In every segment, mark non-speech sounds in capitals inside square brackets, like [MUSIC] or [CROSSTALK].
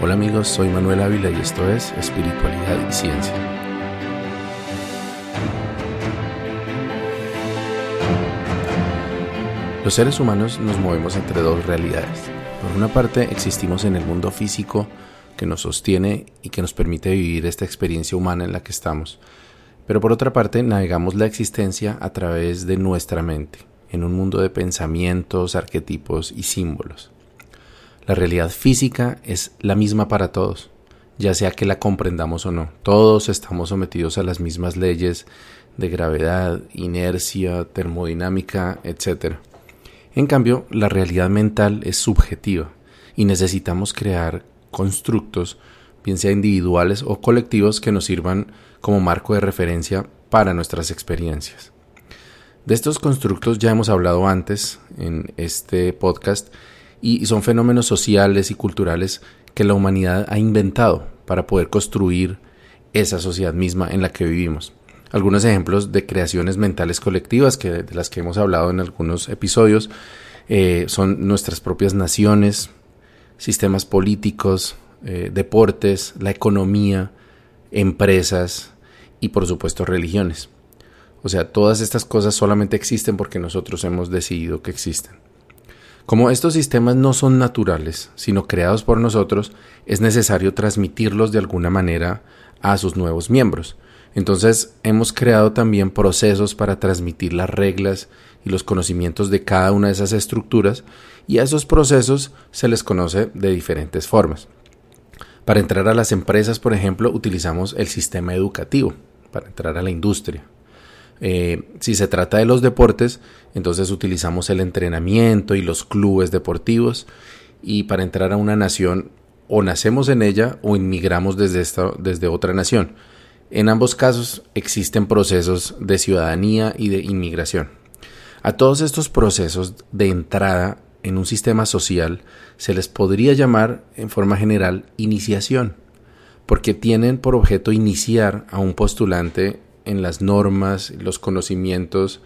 Hola amigos, soy Manuel Ávila y esto es Espiritualidad y Ciencia. Los seres humanos nos movemos entre dos realidades. Por una parte existimos en el mundo físico que nos sostiene y que nos permite vivir esta experiencia humana en la que estamos. Pero por otra parte navegamos la existencia a través de nuestra mente, en un mundo de pensamientos, arquetipos y símbolos. La realidad física es la misma para todos, ya sea que la comprendamos o no. Todos estamos sometidos a las mismas leyes de gravedad, inercia, termodinámica, etc. En cambio, la realidad mental es subjetiva y necesitamos crear constructos, bien sea individuales o colectivos, que nos sirvan como marco de referencia para nuestras experiencias. De estos constructos ya hemos hablado antes en este podcast y son fenómenos sociales y culturales que la humanidad ha inventado para poder construir esa sociedad misma en la que vivimos. Algunos ejemplos de creaciones mentales colectivas que, de las que hemos hablado en algunos episodios eh, son nuestras propias naciones, sistemas políticos, eh, deportes, la economía, empresas y por supuesto religiones. O sea, todas estas cosas solamente existen porque nosotros hemos decidido que existen. Como estos sistemas no son naturales, sino creados por nosotros, es necesario transmitirlos de alguna manera a sus nuevos miembros. Entonces hemos creado también procesos para transmitir las reglas y los conocimientos de cada una de esas estructuras y a esos procesos se les conoce de diferentes formas. Para entrar a las empresas, por ejemplo, utilizamos el sistema educativo, para entrar a la industria. Eh, si se trata de los deportes, entonces utilizamos el entrenamiento y los clubes deportivos. Y para entrar a una nación, o nacemos en ella o inmigramos desde, esta, desde otra nación. En ambos casos existen procesos de ciudadanía y de inmigración. A todos estos procesos de entrada en un sistema social se les podría llamar en forma general iniciación, porque tienen por objeto iniciar a un postulante en las normas, los conocimientos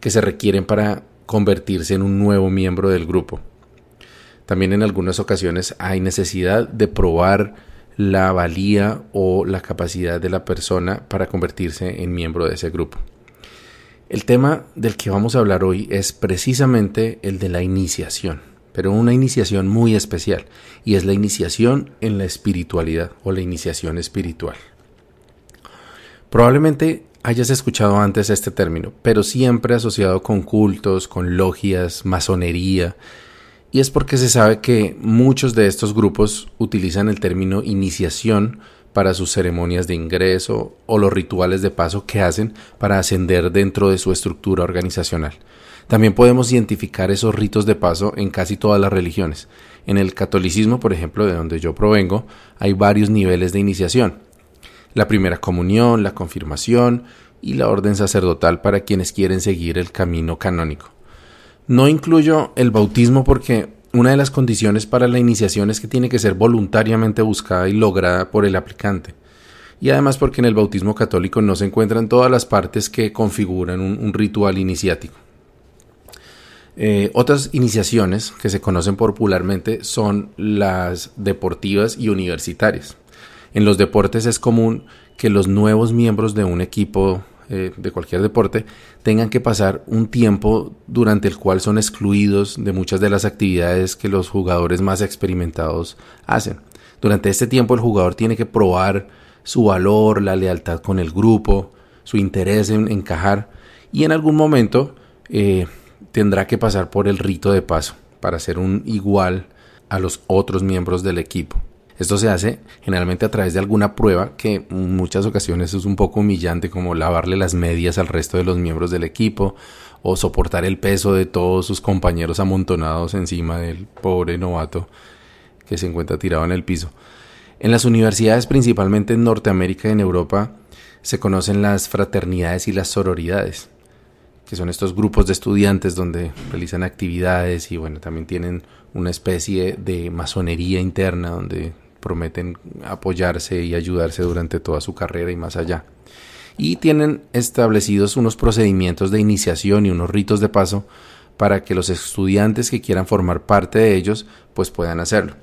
que se requieren para convertirse en un nuevo miembro del grupo. También en algunas ocasiones hay necesidad de probar la valía o la capacidad de la persona para convertirse en miembro de ese grupo. El tema del que vamos a hablar hoy es precisamente el de la iniciación, pero una iniciación muy especial, y es la iniciación en la espiritualidad o la iniciación espiritual. Probablemente hayas escuchado antes este término, pero siempre asociado con cultos, con logias, masonería, y es porque se sabe que muchos de estos grupos utilizan el término iniciación para sus ceremonias de ingreso o los rituales de paso que hacen para ascender dentro de su estructura organizacional. También podemos identificar esos ritos de paso en casi todas las religiones. En el catolicismo, por ejemplo, de donde yo provengo, hay varios niveles de iniciación la primera comunión, la confirmación y la orden sacerdotal para quienes quieren seguir el camino canónico. No incluyo el bautismo porque una de las condiciones para la iniciación es que tiene que ser voluntariamente buscada y lograda por el aplicante. Y además porque en el bautismo católico no se encuentran todas las partes que configuran un, ritual iniciático. Eh, otras iniciaciones que se conocen popularmente son las deportivas y universitarias. En los deportes es común que los nuevos miembros de un equipo eh, de cualquier deporte tengan que pasar un tiempo durante el cual son excluidos de muchas de las actividades que los jugadores más experimentados hacen. Durante este tiempo el jugador tiene que probar su valor, la lealtad con el grupo, su interés en encajar y en algún momento eh, tendrá que pasar por el rito de paso para ser un igual a los otros miembros del equipo. Esto se hace generalmente a través de alguna prueba que en muchas ocasiones es un poco humillante como lavarle las medias al resto de los miembros del equipo o soportar el peso de todos sus compañeros amontonados encima del pobre novato que se encuentra tirado en el piso. En las universidades, principalmente en Norteamérica y en Europa, se conocen las fraternidades y las sororidades, que son estos grupos de estudiantes donde realizan actividades y bueno, también tienen una especie de masonería interna donde prometen apoyarse y ayudarse durante toda su carrera y más allá. Y tienen establecidos unos procedimientos de iniciación y unos ritos de paso para que los estudiantes que quieran formar parte de ellos pues puedan hacerlo.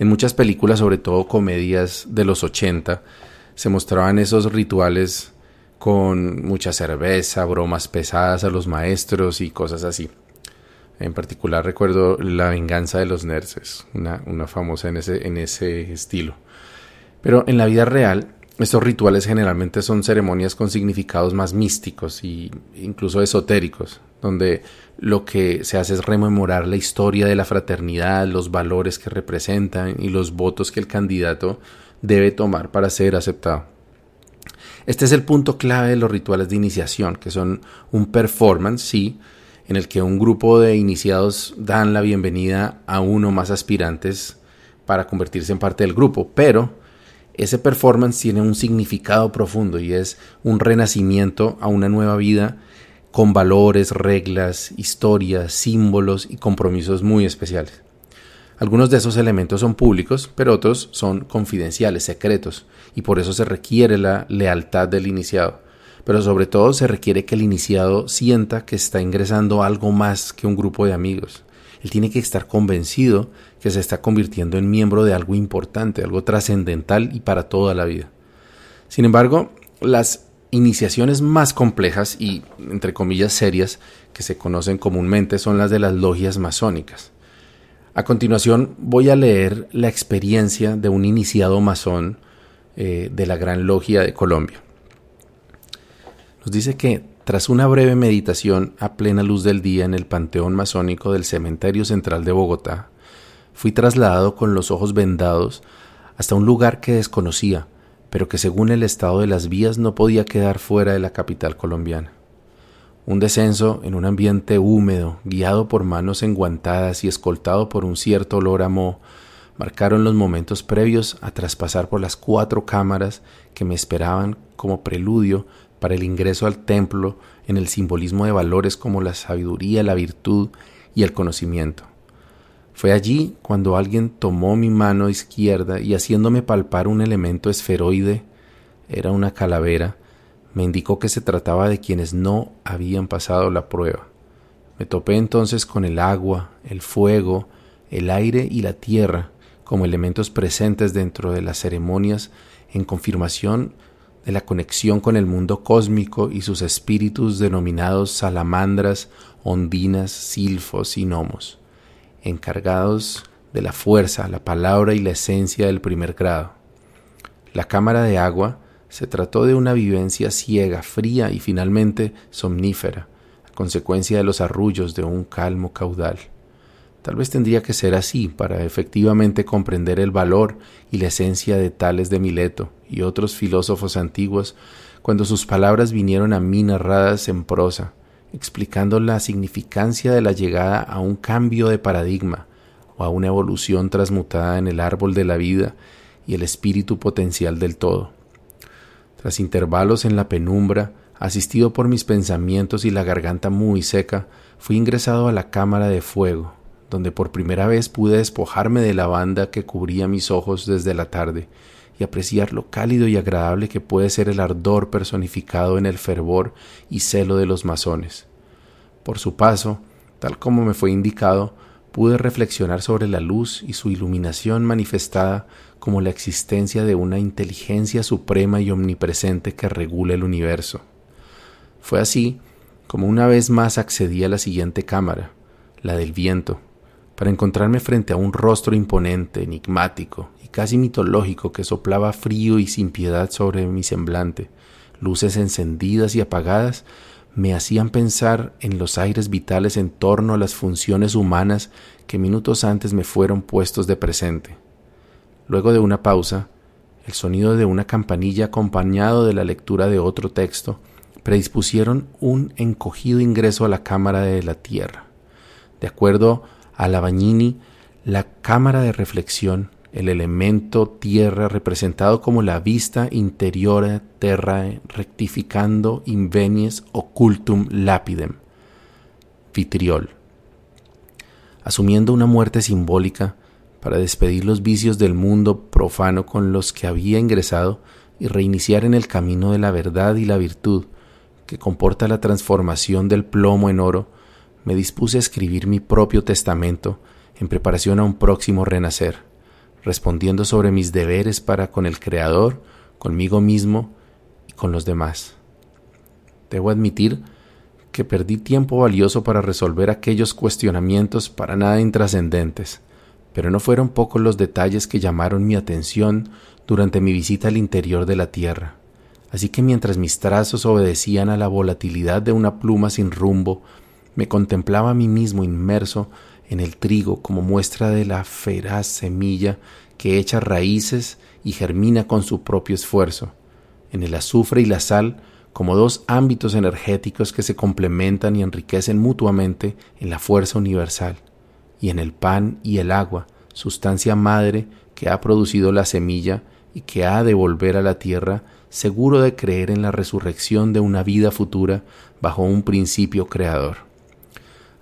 En muchas películas, sobre todo comedias de los 80, se mostraban esos rituales con mucha cerveza, bromas pesadas a los maestros y cosas así. En particular recuerdo La venganza de los nerds, una, una famosa en ese, en ese estilo. Pero en la vida real, estos rituales generalmente son ceremonias con significados más místicos e incluso esotéricos, donde lo que se hace es rememorar la historia de la fraternidad, los valores que representan y los votos que el candidato debe tomar para ser aceptado. Este es el punto clave de los rituales de iniciación, que son un performance, sí, en el que un grupo de iniciados dan la bienvenida a uno más aspirantes para convertirse en parte del grupo, pero ese performance tiene un significado profundo y es un renacimiento a una nueva vida con valores, reglas, historias, símbolos y compromisos muy especiales. Algunos de esos elementos son públicos, pero otros son confidenciales, secretos, y por eso se requiere la lealtad del iniciado. Pero sobre todo se requiere que el iniciado sienta que está ingresando algo más que un grupo de amigos. Él tiene que estar convencido que se está convirtiendo en miembro de algo importante, algo trascendental y para toda la vida. Sin embargo, las iniciaciones más complejas y, entre comillas, serias que se conocen comúnmente son las de las logias masónicas. A continuación voy a leer la experiencia de un iniciado masón eh, de la Gran Logia de Colombia. Nos dice que tras una breve meditación a plena luz del día en el Panteón Masónico del Cementerio Central de Bogotá, fui trasladado con los ojos vendados hasta un lugar que desconocía, pero que según el estado de las vías no podía quedar fuera de la capital colombiana. Un descenso en un ambiente húmedo, guiado por manos enguantadas y escoltado por un cierto olor a moho, marcaron los momentos previos a traspasar por las cuatro cámaras que me esperaban como preludio para el ingreso al templo en el simbolismo de valores como la sabiduría, la virtud y el conocimiento. Fue allí cuando alguien tomó mi mano izquierda y haciéndome palpar un elemento esferoide, era una calavera, me indicó que se trataba de quienes no habían pasado la prueba. Me topé entonces con el agua, el fuego, el aire y la tierra como elementos presentes dentro de las ceremonias en confirmación de la conexión con el mundo cósmico y sus espíritus denominados salamandras, ondinas, silfos y gnomos, encargados de la fuerza, la palabra y la esencia del primer grado. La cámara de agua se trató de una vivencia ciega, fría y finalmente somnífera, a consecuencia de los arrullos de un calmo caudal. Tal vez tendría que ser así para efectivamente comprender el valor y la esencia de Tales de Mileto y otros filósofos antiguos cuando sus palabras vinieron a mí narradas en prosa, explicando la significancia de la llegada a un cambio de paradigma o a una evolución transmutada en el árbol de la vida y el espíritu potencial del todo. Tras intervalos en la penumbra, asistido por mis pensamientos y la garganta muy seca, fui ingresado a la cámara de fuego, donde por primera vez pude despojarme de la banda que cubría mis ojos desde la tarde y apreciar lo cálido y agradable que puede ser el ardor personificado en el fervor y celo de los masones. Por su paso, tal como me fue indicado, pude reflexionar sobre la luz y su iluminación manifestada como la existencia de una inteligencia suprema y omnipresente que regula el universo. Fue así como una vez más accedí a la siguiente cámara, la del viento, para encontrarme frente a un rostro imponente, enigmático y casi mitológico que soplaba frío y sin piedad sobre mi semblante. Luces encendidas y apagadas me hacían pensar en los aires vitales en torno a las funciones humanas que minutos antes me fueron puestos de presente. Luego de una pausa, el sonido de una campanilla acompañado de la lectura de otro texto predispusieron un encogido ingreso a la cámara de la tierra. De acuerdo a la Bagnini, la cámara de reflexión el elemento tierra representado como la vista interior terra rectificando invenies occultum lapidem, vitriol, asumiendo una muerte simbólica para despedir los vicios del mundo profano con los que había ingresado y reiniciar en el camino de la verdad y la virtud, que comporta la transformación del plomo en oro, me dispuse a escribir mi propio testamento en preparación a un próximo renacer respondiendo sobre mis deberes para con el Creador, conmigo mismo y con los demás. Debo admitir que perdí tiempo valioso para resolver aquellos cuestionamientos para nada intrascendentes, pero no fueron pocos los detalles que llamaron mi atención durante mi visita al interior de la Tierra. Así que mientras mis trazos obedecían a la volatilidad de una pluma sin rumbo, me contemplaba a mí mismo inmerso en el trigo como muestra de la feraz semilla que echa raíces y germina con su propio esfuerzo, en el azufre y la sal como dos ámbitos energéticos que se complementan y enriquecen mutuamente en la fuerza universal, y en el pan y el agua, sustancia madre que ha producido la semilla y que ha de volver a la tierra seguro de creer en la resurrección de una vida futura bajo un principio creador.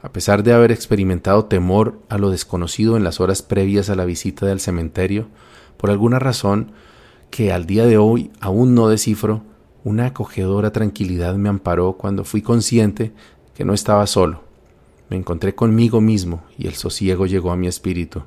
A pesar de haber experimentado temor a lo desconocido en las horas previas a la visita del cementerio, por alguna razón que al día de hoy aún no descifro, una acogedora tranquilidad me amparó cuando fui consciente que no estaba solo. Me encontré conmigo mismo y el sosiego llegó a mi espíritu.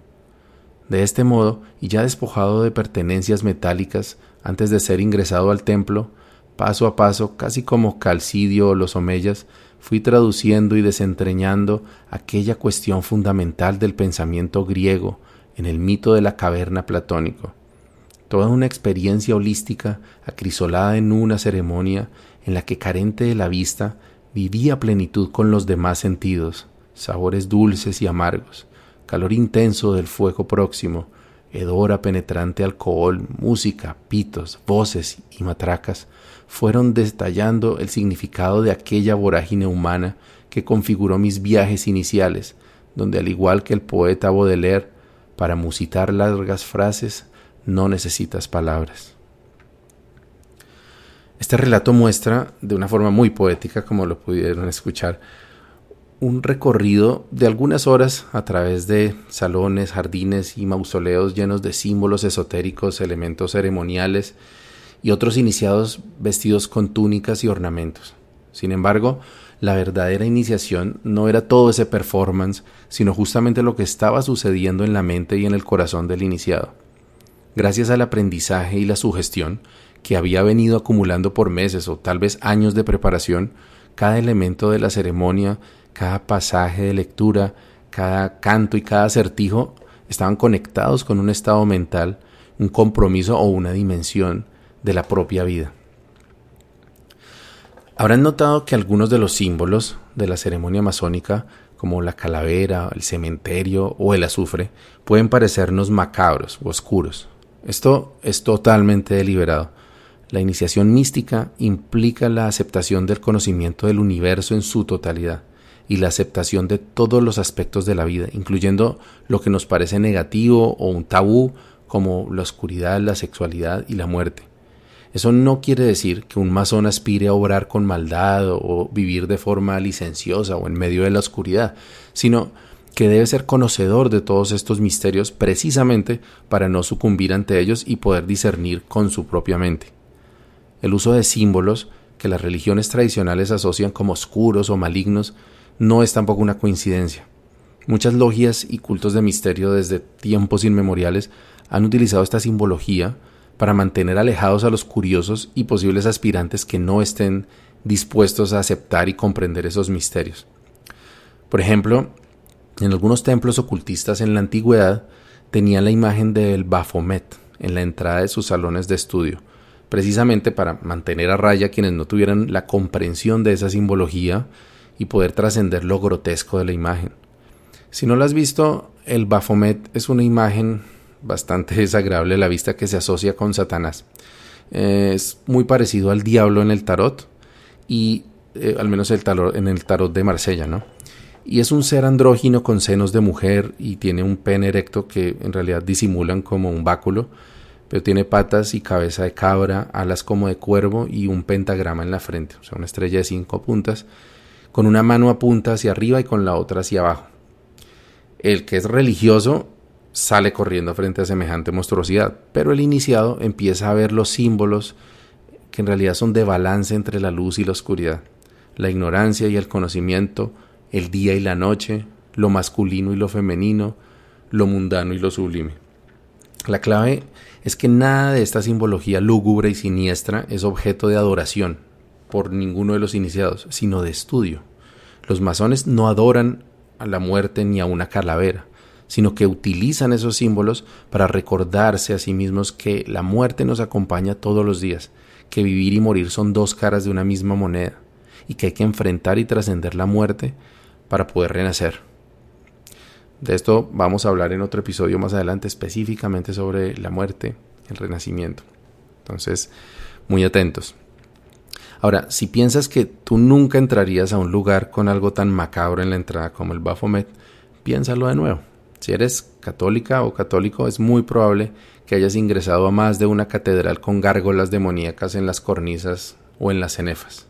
De este modo, y ya despojado de pertenencias metálicas antes de ser ingresado al templo, paso a paso, casi como Calcidio o los Omeyas, fui traduciendo y desentrañando aquella cuestión fundamental del pensamiento griego en el mito de la caverna platónico. Toda una experiencia holística acrisolada en una ceremonia en la que carente de la vista vivía plenitud con los demás sentidos, sabores dulces y amargos, calor intenso del fuego próximo, hedora penetrante alcohol, música, pitos, voces y matracas, fueron detallando el significado de aquella vorágine humana que configuró mis viajes iniciales, donde al igual que el poeta Baudelaire, para musitar largas frases, no necesitas palabras. Este relato muestra, de una forma muy poética, como lo pudieron escuchar, un recorrido de algunas horas a través de salones, jardines y mausoleos llenos de símbolos esotéricos, elementos ceremoniales y otros iniciados vestidos con túnicas y ornamentos. Sin embargo, la verdadera iniciación no era todo ese performance, sino justamente lo que estaba sucediendo en la mente y en el corazón del iniciado. Gracias al aprendizaje y la sugestión que había venido acumulando por meses o tal vez años de preparación, cada elemento de la ceremonia, cada pasaje de lectura, cada canto y cada acertijo estaban conectados con un estado mental, un compromiso o una dimensión de la propia vida. Habrán notado que algunos de los símbolos de la ceremonia masónica, como la calavera, el cementerio o el azufre, pueden parecernos macabros o oscuros. Esto es totalmente deliberado. La iniciación mística implica la aceptación del conocimiento del universo en su totalidad y la aceptación de todos los aspectos de la vida, incluyendo lo que nos parece negativo o un tabú como la oscuridad, la sexualidad y la muerte. Eso no quiere decir que un masón aspire a obrar con maldad o vivir de forma licenciosa o en medio de la oscuridad, sino que debe ser conocedor de todos estos misterios precisamente para no sucumbir ante ellos y poder discernir con su propia mente. El uso de símbolos que las religiones tradicionales asocian como oscuros o malignos no es tampoco una coincidencia. Muchas logias y cultos de misterio desde tiempos inmemoriales han utilizado esta simbología para mantener alejados a los curiosos y posibles aspirantes que no estén dispuestos a aceptar y comprender esos misterios. Por ejemplo, en algunos templos ocultistas en la antigüedad tenían la imagen del Baphomet en la entrada de sus salones de estudio, precisamente para mantener a raya quienes no tuvieran la comprensión de esa simbología y poder trascender lo grotesco de la imagen. Si no lo has visto, el Baphomet es una imagen bastante [LAUGHS] desagradable la vista que se asocia con Satanás. Es muy parecido al diablo en el tarot y eh, al menos el tarot, en el tarot de Marsella, ¿no? y es un ser andrógino con senos de mujer y tiene un pene erecto que en realidad disimulan como un báculo, pero tiene patas y cabeza de cabra, alas como de cuervo y un pentagrama en la frente, o sea, una estrella de cinco puntas, con una mano apunta hacia arriba y con la otra hacia abajo. El que es religioso sale corriendo frente a semejante monstruosidad, pero el iniciado empieza a ver los símbolos que en realidad son de balance entre la luz y la oscuridad, la ignorancia y el conocimiento, el día y la noche, lo masculino y lo femenino, lo mundano y lo sublime. La clave es que nada de esta simbología lúgubre y siniestra es objeto de adoración por ninguno de los iniciados, sino de estudio. Los masones no adoran a la muerte ni a una calavera, sino que utilizan esos símbolos para recordarse a sí mismos que la muerte nos acompaña todos los días, que vivir y morir son dos caras de una misma moneda, y que hay que enfrentar y trascender la muerte para poder renacer. De esto vamos a hablar en otro episodio más adelante específicamente sobre la muerte, el renacimiento. Entonces, muy atentos. Ahora, si piensas que tú nunca entrarías a un lugar con algo tan macabro en la entrada como el Baphomet, piénsalo de nuevo. Si eres católica o católico, es muy probable que hayas ingresado a más de una catedral con gárgolas demoníacas en las cornisas o en las cenefas.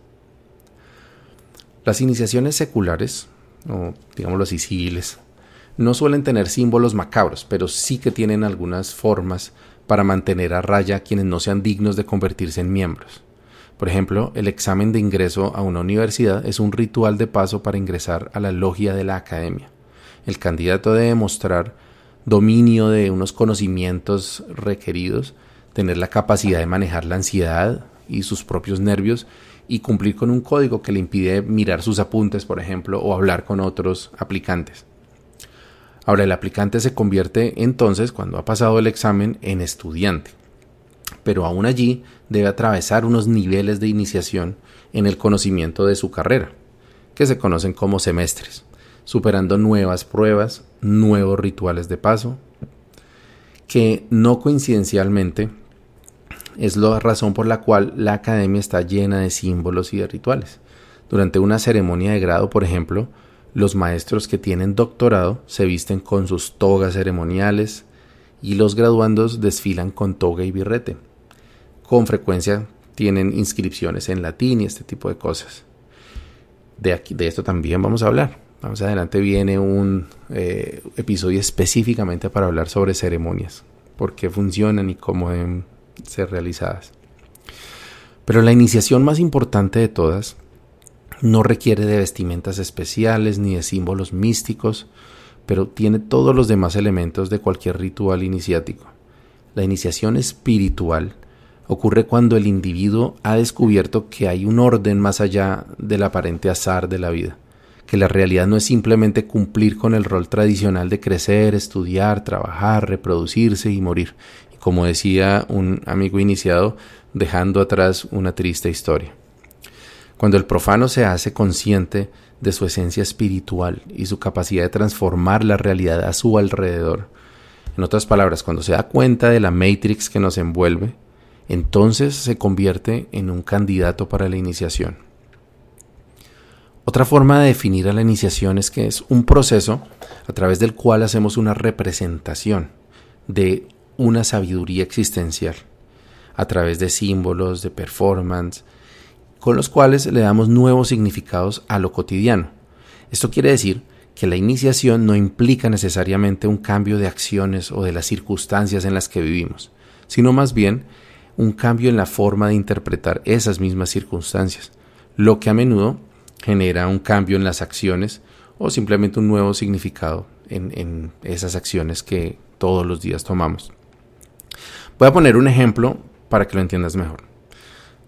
Las iniciaciones seculares, o digámoslo así, civiles, no suelen tener símbolos macabros, pero sí que tienen algunas formas para mantener a raya a quienes no sean dignos de convertirse en miembros. Por ejemplo, el examen de ingreso a una universidad es un ritual de paso para ingresar a la logia de la academia el candidato debe mostrar dominio de unos conocimientos requeridos, tener la capacidad de manejar la ansiedad y sus propios nervios y cumplir con un código que le impide mirar sus apuntes, por ejemplo, o hablar con otros aplicantes. Ahora, el aplicante se convierte entonces, cuando ha pasado el examen, en estudiante. Pero aún allí debe atravesar unos niveles de iniciación en el conocimiento de su carrera, que se conocen como semestres superando nuevas pruebas, nuevos rituales de paso, que no coincidencialmente es la razón por la cual la academia está llena de símbolos y de rituales. Durante una ceremonia de grado, por ejemplo, los maestros que tienen doctorado se visten con sus togas ceremoniales y los graduandos desfilan con toga y birrete. Con frecuencia tienen inscripciones en latín y este tipo de cosas. De, aquí, de esto también vamos a hablar. Más adelante viene un eh, episodio específicamente para hablar sobre ceremonias, por qué funcionan y cómo deben ser realizadas. Pero la iniciación más importante de todas no requiere de vestimentas especiales ni de símbolos místicos, pero tiene todos los demás elementos de cualquier ritual iniciático. La iniciación espiritual ocurre cuando el individuo ha descubierto que hay un orden más allá del aparente azar de la vida que la realidad no es simplemente cumplir con el rol tradicional de crecer, estudiar, trabajar, reproducirse y morir. Y como decía un amigo iniciado, dejando atrás una triste historia. Cuando el profano se hace consciente de su esencia espiritual y su capacidad de transformar la realidad a su alrededor, en otras palabras, cuando se da cuenta de la matrix que nos envuelve, entonces se convierte en un candidato para la iniciación. Otra forma de definir a la iniciación es que es un proceso a través del cual hacemos una representación de una sabiduría existencial, a través de símbolos, de performance, con los cuales le damos nuevos significados a lo cotidiano. Esto quiere decir que la iniciación no implica necesariamente un cambio de acciones o de las circunstancias en las que vivimos, sino más bien un cambio en la forma de interpretar esas mismas circunstancias, lo que a menudo genera un cambio en las acciones o simplemente un nuevo significado en, esas acciones que todos los días tomamos. Voy a poner un ejemplo para que lo entiendas mejor.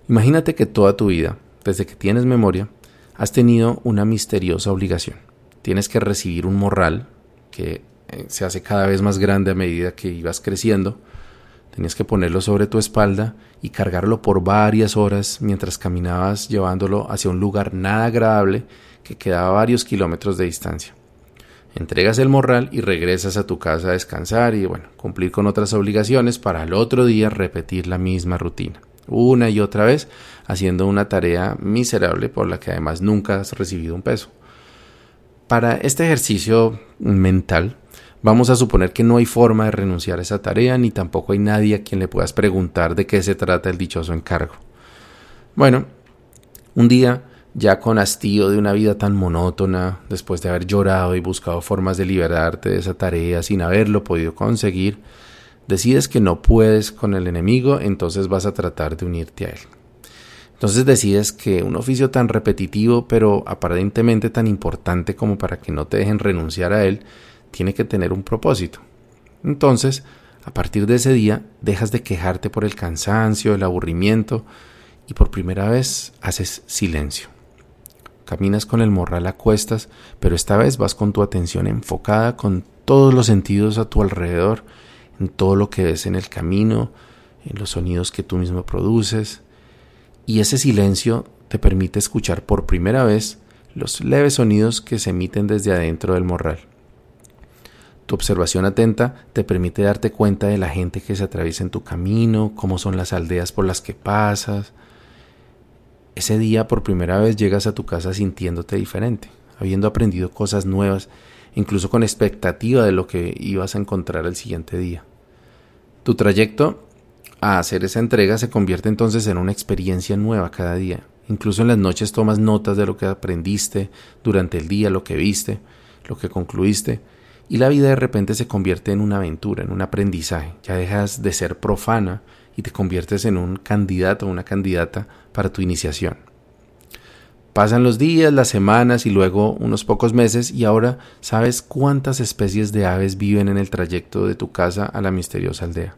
Imagínate que toda tu vida, desde que tienes memoria, has tenido una misteriosa obligación. Tienes que recibir un morral que eh, se hace cada vez más grande a medida que ibas creciendo Tenías que ponerlo sobre tu espalda y cargarlo por varias horas mientras caminabas llevándolo hacia un lugar nada agradable que quedaba a varios kilómetros de distancia. Entregas el morral y regresas a tu casa a descansar y bueno, cumplir con otras obligaciones para el otro día repetir la misma rutina, una y otra vez, haciendo una tarea miserable por la que además nunca has recibido un peso. Para este ejercicio mental, Vamos a suponer que no hay forma de renunciar a esa tarea ni tampoco hay nadie a quien le puedas preguntar de qué se trata el dichoso encargo. Bueno, un día, ya con hastío de una vida tan monótona, después de haber llorado y buscado formas de liberarte de esa tarea sin haberlo podido conseguir, decides que no puedes con el enemigo, entonces vas a tratar de unirte a él. Entonces decides que un oficio tan repetitivo pero aparentemente tan importante como para que no te dejen renunciar a él, tiene que tener un propósito. Entonces, A partir de ese día dejas de quejarte por el cansancio, el aburrimiento y por primera vez haces silencio. Caminas con el morral a cuestas, pero esta vez vas con tu atención enfocada con todos los sentidos a tu alrededor, en todo lo que ves en el camino, en los sonidos que tú mismo produces. Y ese silencio te permite escuchar por primera vez los leves sonidos que se emiten desde adentro del morral. Tu observación atenta te permite darte cuenta de la gente que se atraviesa en tu camino, cómo son las aldeas por las que pasas. Ese día por primera vez llegas a tu casa sintiéndote diferente, habiendo aprendido cosas nuevas, incluso con expectativa de lo que ibas a encontrar el siguiente día. Tu trayecto a hacer esa entrega se convierte entonces en una experiencia nueva cada día. Incluso en las noches tomas notas de lo que aprendiste durante el día, lo que viste, lo que concluiste y la vida de repente se convierte en una aventura, en un aprendizaje. Ya dejas de ser profana y te conviertes en un candidato o una candidata para tu iniciación. Pasan los días, las semanas y luego unos pocos meses y ahora sabes cuántas especies de aves viven en el trayecto de tu casa a la misteriosa aldea.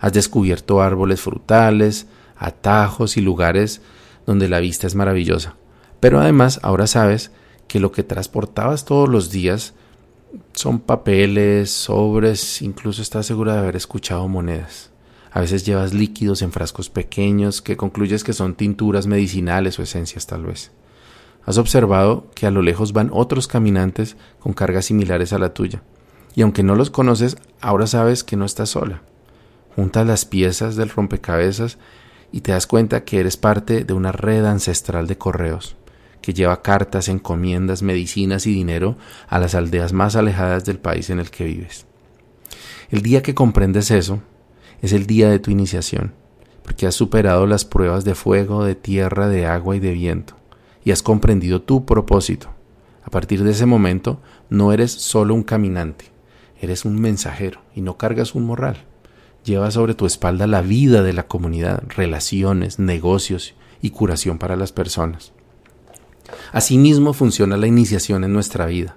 Has descubierto árboles frutales, atajos y lugares donde la vista es maravillosa. Pero además ahora sabes que lo que transportabas todos los días son papeles, sobres, incluso estás segura de haber escuchado monedas. A veces llevas líquidos en frascos pequeños que concluyes que son tinturas medicinales o esencias tal vez. Has observado que a lo lejos van otros caminantes con cargas similares a la tuya. Y aunque no los conoces, ahora sabes que no estás sola. Juntas las piezas del rompecabezas y te das cuenta que eres parte de una red ancestral de correos que lleva cartas, encomiendas, medicinas y dinero a las aldeas más alejadas del país en el que vives. El día que comprendes eso es el día de tu iniciación, porque has superado las pruebas de fuego, de tierra, de agua y de viento, y has comprendido tu propósito. A partir de ese momento no eres solo un caminante, eres un mensajero y no cargas un morral. Llevas sobre tu espalda la vida de la comunidad, relaciones, negocios y curación para las personas. Asimismo funciona la iniciación en nuestra vida.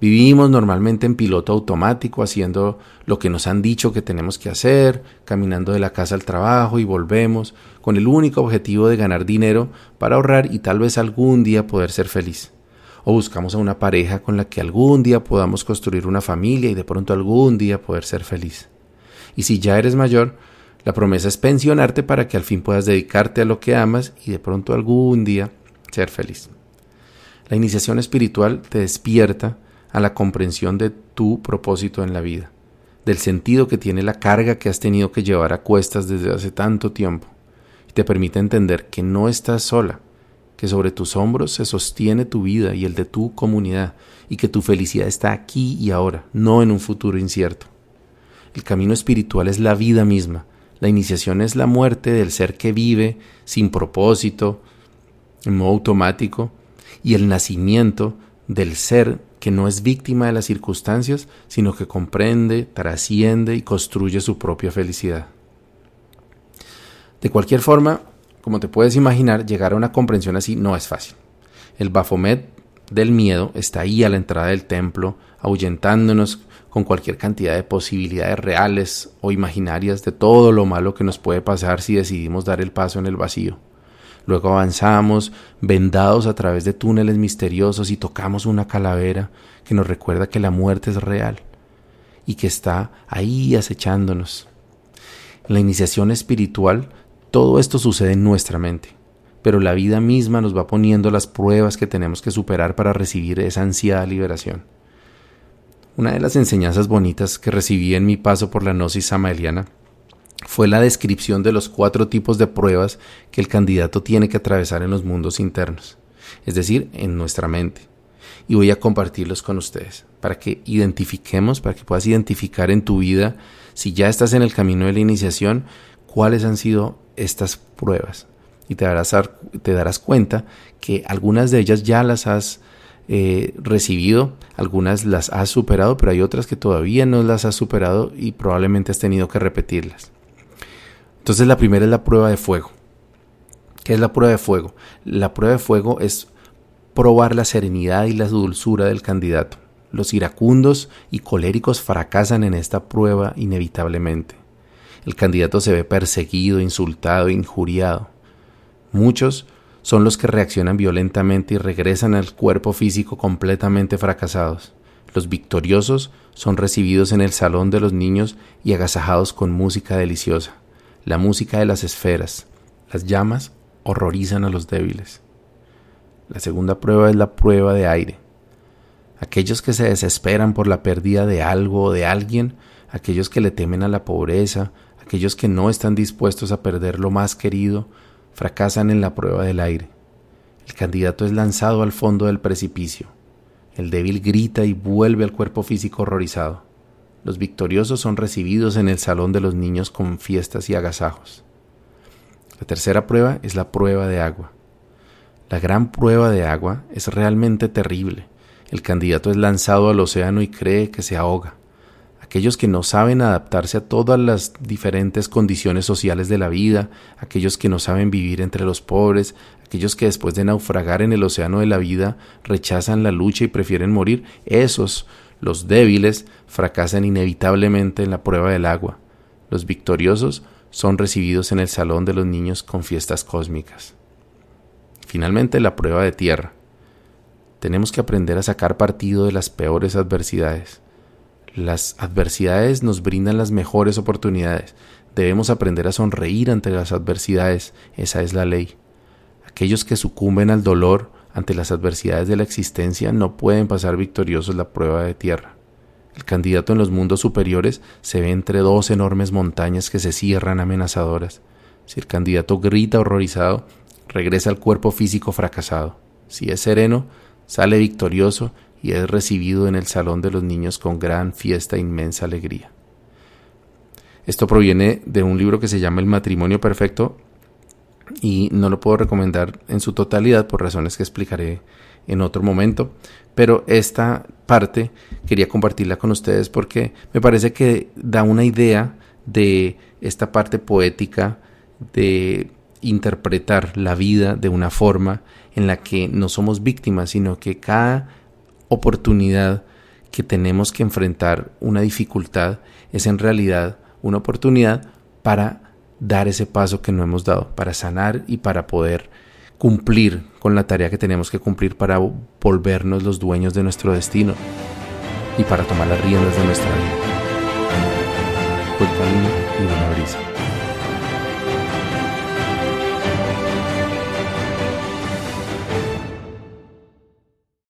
Vivimos normalmente en piloto automático, haciendo lo que nos han dicho que tenemos que hacer, caminando de la casa al trabajo y volvemos, con el único objetivo de ganar dinero para ahorrar y tal vez algún día poder ser feliz. O buscamos a una pareja con la que algún día podamos construir una familia y de pronto algún día poder ser feliz. Y si ya eres mayor, la promesa es pensionarte para que al fin puedas dedicarte a lo que amas y de pronto algún día ser feliz. La iniciación espiritual te despierta a la comprensión de tu propósito en la vida, del sentido que tiene la carga que has tenido que llevar a cuestas desde hace tanto tiempo, y te permite entender que no estás sola, que sobre tus hombros se sostiene tu vida y el de tu comunidad, y que tu felicidad está aquí y ahora, no en un futuro incierto. El camino espiritual es la vida misma, la iniciación es la muerte del ser que vive sin propósito, en modo automático, y el nacimiento del ser que no es víctima de las circunstancias, sino que comprende, trasciende y construye su propia felicidad. De cualquier forma, como te puedes imaginar, llegar a una comprensión así no es fácil. El Bafomet del miedo está ahí a la entrada del templo, ahuyentándonos con cualquier cantidad de posibilidades reales o imaginarias de todo lo malo que nos puede pasar si decidimos dar el paso en el vacío. Luego avanzamos, vendados a través de túneles misteriosos y tocamos una calavera que nos recuerda que la muerte es real y que está ahí acechándonos. En la iniciación espiritual, todo esto sucede en nuestra mente, pero la vida misma nos va poniendo las pruebas que tenemos que superar para recibir esa ansiada liberación. Una de las enseñanzas bonitas que recibí en mi paso por la gnosis samaeliana fue la descripción de los cuatro tipos de pruebas que el candidato tiene que atravesar en los mundos internos, es decir, en nuestra mente. Y voy a compartirlos con ustedes para que identifiquemos, para que puedas identificar en tu vida, si ya estás en el camino de la iniciación, cuáles han sido estas pruebas. Y te darás, te darás cuenta que algunas de ellas ya las has eh, recibido, algunas las has superado, pero hay otras que todavía no las has superado y probablemente has tenido que repetirlas. Entonces la primera es la prueba de fuego. ¿Qué es la prueba de fuego? La prueba de fuego es probar la serenidad y la dulzura del candidato. Los iracundos y coléricos fracasan en esta prueba inevitablemente. El candidato se ve perseguido, insultado, injuriado. Muchos son los que reaccionan violentamente y regresan al cuerpo físico completamente fracasados. Los victoriosos son recibidos en el salón de los niños y agasajados con música deliciosa, la música de las esferas. Las llamas horrorizan a los débiles. La segunda prueba es la prueba de aire. Aquellos que se desesperan por la pérdida de algo o de alguien, aquellos que le temen a la pobreza, aquellos que no están dispuestos a perder lo más querido, fracasan en la prueba del aire. El candidato es lanzado al fondo del precipicio. El débil grita y vuelve al cuerpo físico horrorizado. Los victoriosos son recibidos en el salón de los niños con fiestas y agasajos. La tercera prueba es la prueba de agua. La gran prueba de agua es realmente terrible. El candidato es lanzado al océano y cree que se ahoga. Aquellos que no saben adaptarse a todas las diferentes condiciones sociales de la vida, aquellos que no saben vivir entre los pobres, aquellos que después de naufragar en el océano de la vida rechazan la lucha y prefieren morir, esos, los débiles, fracasan inevitablemente en la prueba del agua. Los victoriosos son recibidos en el salón de los niños con fiestas cósmicas. Finalmente, la prueba de tierra. Tenemos que aprender a sacar partido de las peores adversidades. Las adversidades nos brindan las mejores oportunidades. Debemos aprender a sonreír ante las adversidades. Esa es la ley. Aquellos que sucumben al dolor ante las adversidades de la existencia no pueden pasar victoriosos la prueba de tierra. El candidato en los mundos superiores se ve entre dos enormes montañas que se cierran amenazadoras. Si el candidato grita horrorizado, regresa al cuerpo físico fracasado. Si es sereno, sale victorioso y es recibido en el salón de los niños con gran fiesta e inmensa alegría. Esto proviene de un libro que se llama El matrimonio perfecto y no lo puedo recomendar en su totalidad por razones que explicaré en otro momento, pero esta parte quería compartirla con ustedes porque me parece que da una idea de esta parte poética de interpretar la vida de una forma en la que no somos víctimas, sino que cada oportunidad que tenemos que enfrentar una dificultad es en realidad una oportunidad para dar ese paso que no hemos dado, para sanar y para poder cumplir con la tarea que tenemos que cumplir para volvernos los dueños de nuestro destino y para tomar las riendas de nuestra vida. y una brisa.